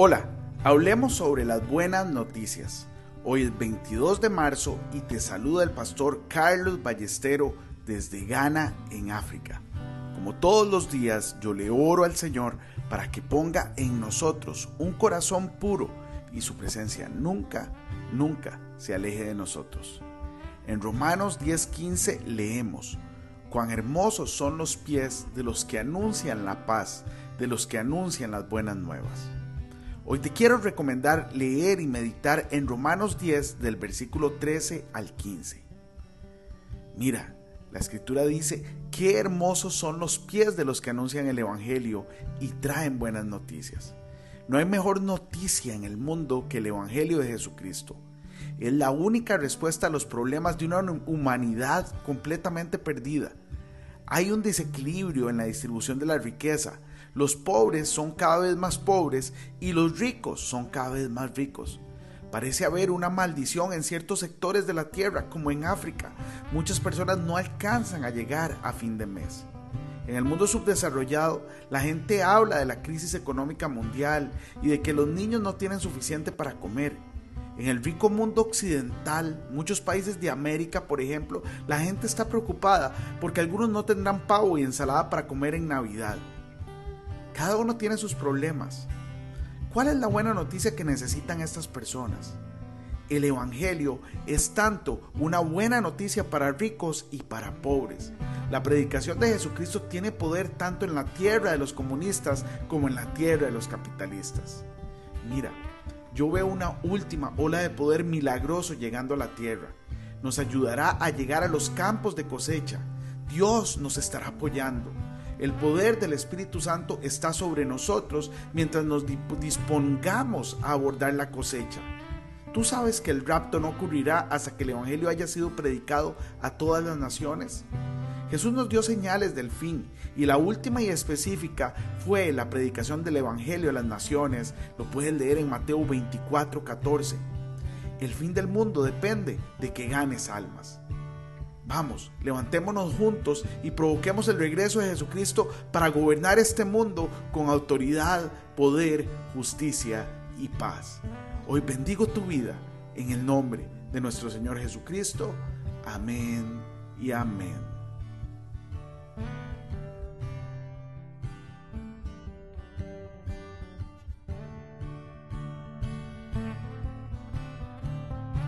Hola, hablemos sobre las buenas noticias. Hoy es 22 de marzo y te saluda el pastor Carlos Ballestero desde Ghana, en África. Como todos los días, yo le oro al Señor para que ponga en nosotros un corazón puro y su presencia nunca, nunca se aleje de nosotros. En Romanos 10:15 leemos, cuán hermosos son los pies de los que anuncian la paz, de los que anuncian las buenas nuevas. Hoy te quiero recomendar leer y meditar en Romanos 10 del versículo 13 al 15. Mira, la escritura dice, qué hermosos son los pies de los que anuncian el Evangelio y traen buenas noticias. No hay mejor noticia en el mundo que el Evangelio de Jesucristo. Es la única respuesta a los problemas de una humanidad completamente perdida. Hay un desequilibrio en la distribución de la riqueza, los pobres son cada vez más pobres y los ricos son cada vez más ricos. Parece haber una maldición en ciertos sectores de la tierra, como en África. Muchas personas no alcanzan a llegar a fin de mes. En el mundo subdesarrollado, la gente habla de la crisis económica mundial y de que los niños no tienen suficiente para comer. En el rico mundo occidental, muchos países de América, por ejemplo, la gente está preocupada porque algunos no tendrán pavo y ensalada para comer en Navidad. Cada uno tiene sus problemas. ¿Cuál es la buena noticia que necesitan estas personas? El Evangelio es tanto una buena noticia para ricos y para pobres. La predicación de Jesucristo tiene poder tanto en la tierra de los comunistas como en la tierra de los capitalistas. Mira, yo veo una última ola de poder milagroso llegando a la tierra. Nos ayudará a llegar a los campos de cosecha. Dios nos estará apoyando. El poder del Espíritu Santo está sobre nosotros mientras nos dispongamos a abordar la cosecha. ¿Tú sabes que el rapto no ocurrirá hasta que el Evangelio haya sido predicado a todas las naciones? Jesús nos dio señales del fin y la última y específica fue la predicación del Evangelio a las naciones. Lo puedes leer en Mateo 24, 14. El fin del mundo depende de que ganes almas. Vamos, levantémonos juntos y provoquemos el regreso de Jesucristo para gobernar este mundo con autoridad, poder, justicia y paz. Hoy bendigo tu vida en el nombre de nuestro Señor Jesucristo. Amén y amén.